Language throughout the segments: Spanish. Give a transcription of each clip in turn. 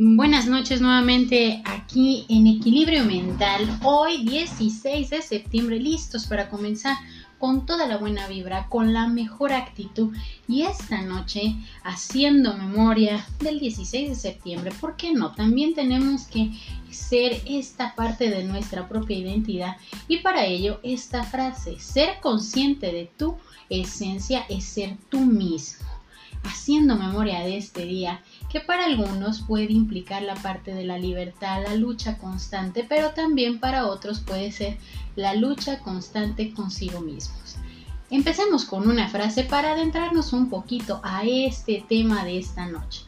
Buenas noches nuevamente aquí en Equilibrio Mental. Hoy 16 de septiembre listos para comenzar con toda la buena vibra, con la mejor actitud y esta noche haciendo memoria del 16 de septiembre. ¿Por qué no? También tenemos que ser esta parte de nuestra propia identidad y para ello esta frase, ser consciente de tu esencia es ser tú mismo haciendo memoria de este día, que para algunos puede implicar la parte de la libertad, la lucha constante, pero también para otros puede ser la lucha constante consigo mismos. Empecemos con una frase para adentrarnos un poquito a este tema de esta noche.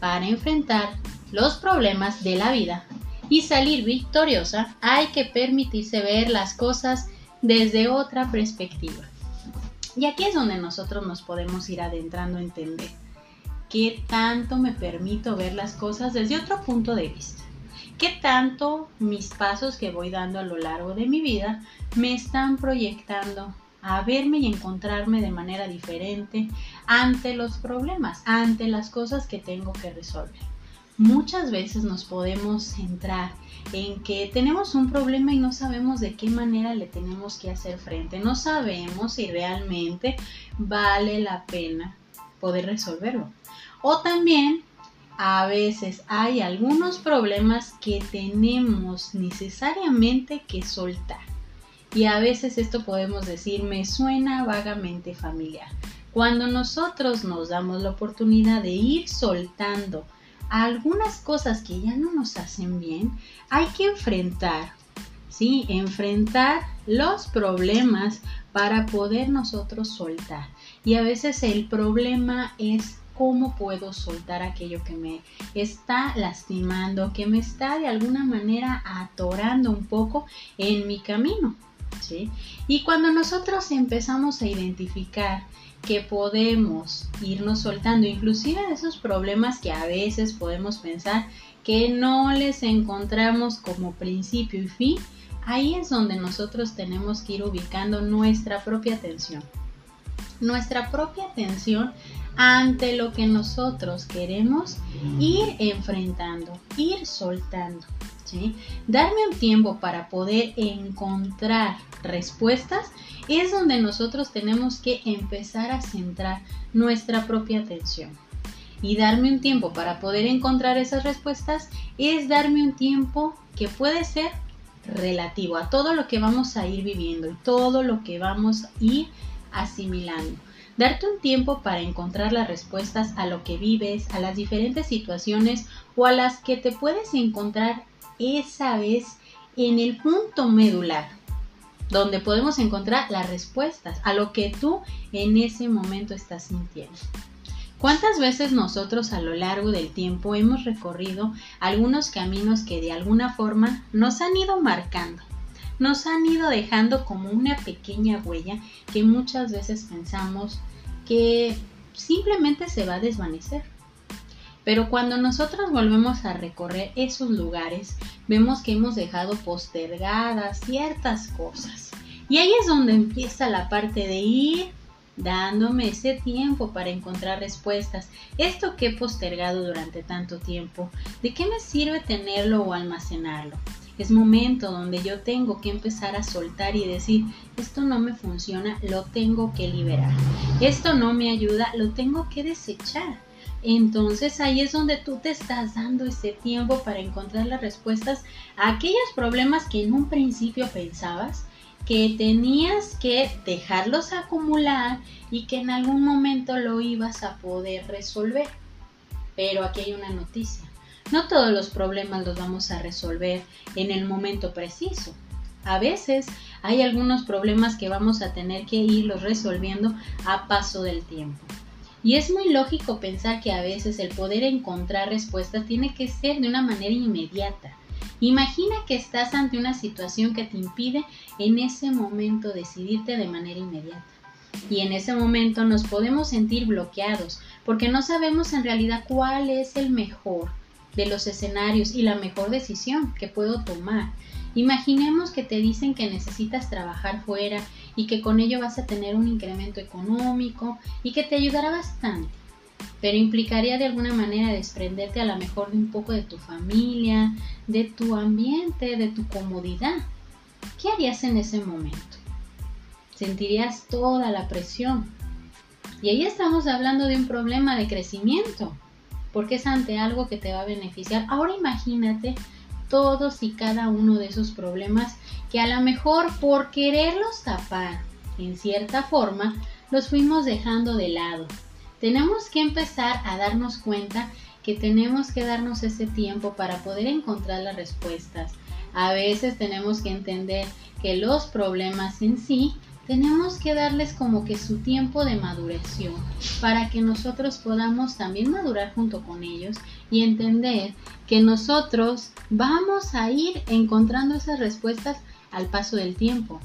Para enfrentar los problemas de la vida y salir victoriosa, hay que permitirse ver las cosas desde otra perspectiva. Y aquí es donde nosotros nos podemos ir adentrando a entender qué tanto me permito ver las cosas desde otro punto de vista. ¿Qué tanto mis pasos que voy dando a lo largo de mi vida me están proyectando a verme y encontrarme de manera diferente ante los problemas, ante las cosas que tengo que resolver? Muchas veces nos podemos centrar en que tenemos un problema y no sabemos de qué manera le tenemos que hacer frente. No sabemos si realmente vale la pena poder resolverlo. O también a veces hay algunos problemas que tenemos necesariamente que soltar. Y a veces esto podemos decir me suena vagamente familiar. Cuando nosotros nos damos la oportunidad de ir soltando algunas cosas que ya no nos hacen bien, hay que enfrentar, ¿sí? Enfrentar los problemas para poder nosotros soltar. Y a veces el problema es cómo puedo soltar aquello que me está lastimando, que me está de alguna manera atorando un poco en mi camino. ¿sí? Y cuando nosotros empezamos a identificar que podemos irnos soltando, inclusive de esos problemas que a veces podemos pensar que no les encontramos como principio y fin, ahí es donde nosotros tenemos que ir ubicando nuestra propia atención. Nuestra propia atención ante lo que nosotros queremos ir enfrentando, ir soltando. Darme un tiempo para poder encontrar respuestas es donde nosotros tenemos que empezar a centrar nuestra propia atención. Y darme un tiempo para poder encontrar esas respuestas es darme un tiempo que puede ser relativo a todo lo que vamos a ir viviendo y todo lo que vamos a ir asimilando. Darte un tiempo para encontrar las respuestas a lo que vives, a las diferentes situaciones o a las que te puedes encontrar esa vez en el punto medular, donde podemos encontrar las respuestas a lo que tú en ese momento estás sintiendo. ¿Cuántas veces nosotros a lo largo del tiempo hemos recorrido algunos caminos que de alguna forma nos han ido marcando? Nos han ido dejando como una pequeña huella que muchas veces pensamos que simplemente se va a desvanecer. Pero cuando nosotros volvemos a recorrer esos lugares, vemos que hemos dejado postergadas ciertas cosas. Y ahí es donde empieza la parte de ir dándome ese tiempo para encontrar respuestas. Esto que he postergado durante tanto tiempo, ¿de qué me sirve tenerlo o almacenarlo? Es momento donde yo tengo que empezar a soltar y decir, esto no me funciona, lo tengo que liberar. Esto no me ayuda, lo tengo que desechar entonces ahí es donde tú te estás dando ese tiempo para encontrar las respuestas a aquellos problemas que en un principio pensabas que tenías que dejarlos acumular y que en algún momento lo ibas a poder resolver. Pero aquí hay una noticia. No todos los problemas los vamos a resolver en el momento preciso. A veces hay algunos problemas que vamos a tener que irlos resolviendo a paso del tiempo. Y es muy lógico pensar que a veces el poder encontrar respuestas tiene que ser de una manera inmediata. Imagina que estás ante una situación que te impide en ese momento decidirte de manera inmediata. Y en ese momento nos podemos sentir bloqueados porque no sabemos en realidad cuál es el mejor de los escenarios y la mejor decisión que puedo tomar. Imaginemos que te dicen que necesitas trabajar fuera y que con ello vas a tener un incremento económico y que te ayudará bastante. pero implicaría de alguna manera desprenderte a lo mejor de un poco de tu familia, de tu ambiente, de tu comodidad. ¿Qué harías en ese momento? Sentirías toda la presión. Y ahí estamos hablando de un problema de crecimiento, porque es ante algo que te va a beneficiar. Ahora imagínate todos y cada uno de esos problemas que a lo mejor por quererlos tapar en cierta forma los fuimos dejando de lado tenemos que empezar a darnos cuenta que tenemos que darnos ese tiempo para poder encontrar las respuestas. A veces tenemos que entender que los problemas en sí tenemos que darles como que su tiempo de maduración para que nosotros podamos también madurar junto con ellos y entender que nosotros vamos a ir encontrando esas respuestas al paso del tiempo.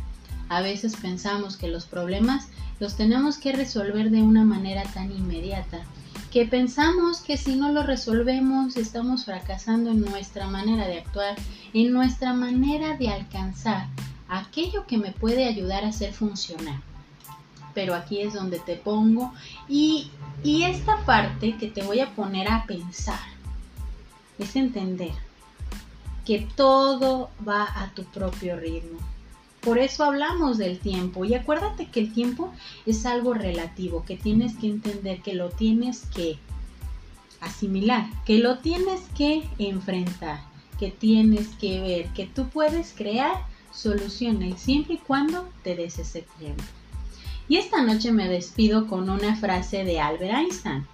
A veces pensamos que los problemas los tenemos que resolver de una manera tan inmediata que pensamos que si no lo resolvemos estamos fracasando en nuestra manera de actuar, en nuestra manera de alcanzar aquello que me puede ayudar a hacer funcionar. Pero aquí es donde te pongo y, y esta parte que te voy a poner a pensar es entender que todo va a tu propio ritmo por eso hablamos del tiempo. Y acuérdate que el tiempo es algo relativo, que tienes que entender, que lo tienes que asimilar, que lo tienes que enfrentar, que tienes que ver, que tú puedes crear soluciones siempre y cuando te des ese tiempo. Y esta noche me despido con una frase de Albert Einstein.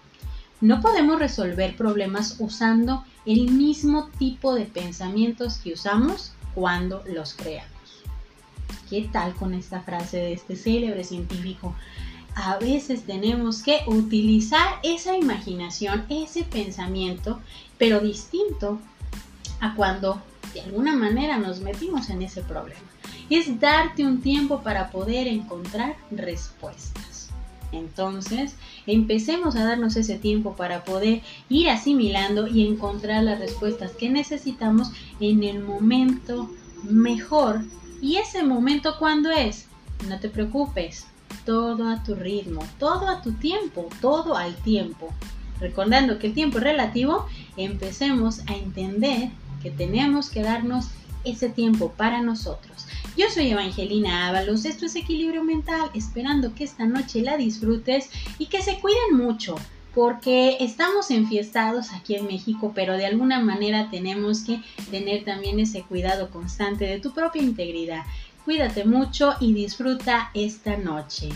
No podemos resolver problemas usando el mismo tipo de pensamientos que usamos cuando los creamos. ¿Qué tal con esta frase de este célebre científico? A veces tenemos que utilizar esa imaginación, ese pensamiento, pero distinto a cuando de alguna manera nos metimos en ese problema. Es darte un tiempo para poder encontrar respuestas. Entonces, empecemos a darnos ese tiempo para poder ir asimilando y encontrar las respuestas que necesitamos en el momento mejor ¿Y ese momento cuándo es? No te preocupes, todo a tu ritmo, todo a tu tiempo, todo al tiempo. Recordando que el tiempo es relativo, empecemos a entender que tenemos que darnos ese tiempo para nosotros. Yo soy Evangelina Ábalos, esto es Equilibrio Mental, esperando que esta noche la disfrutes y que se cuiden mucho porque estamos enfiestados aquí en México, pero de alguna manera tenemos que tener también ese cuidado constante de tu propia integridad. Cuídate mucho y disfruta esta noche.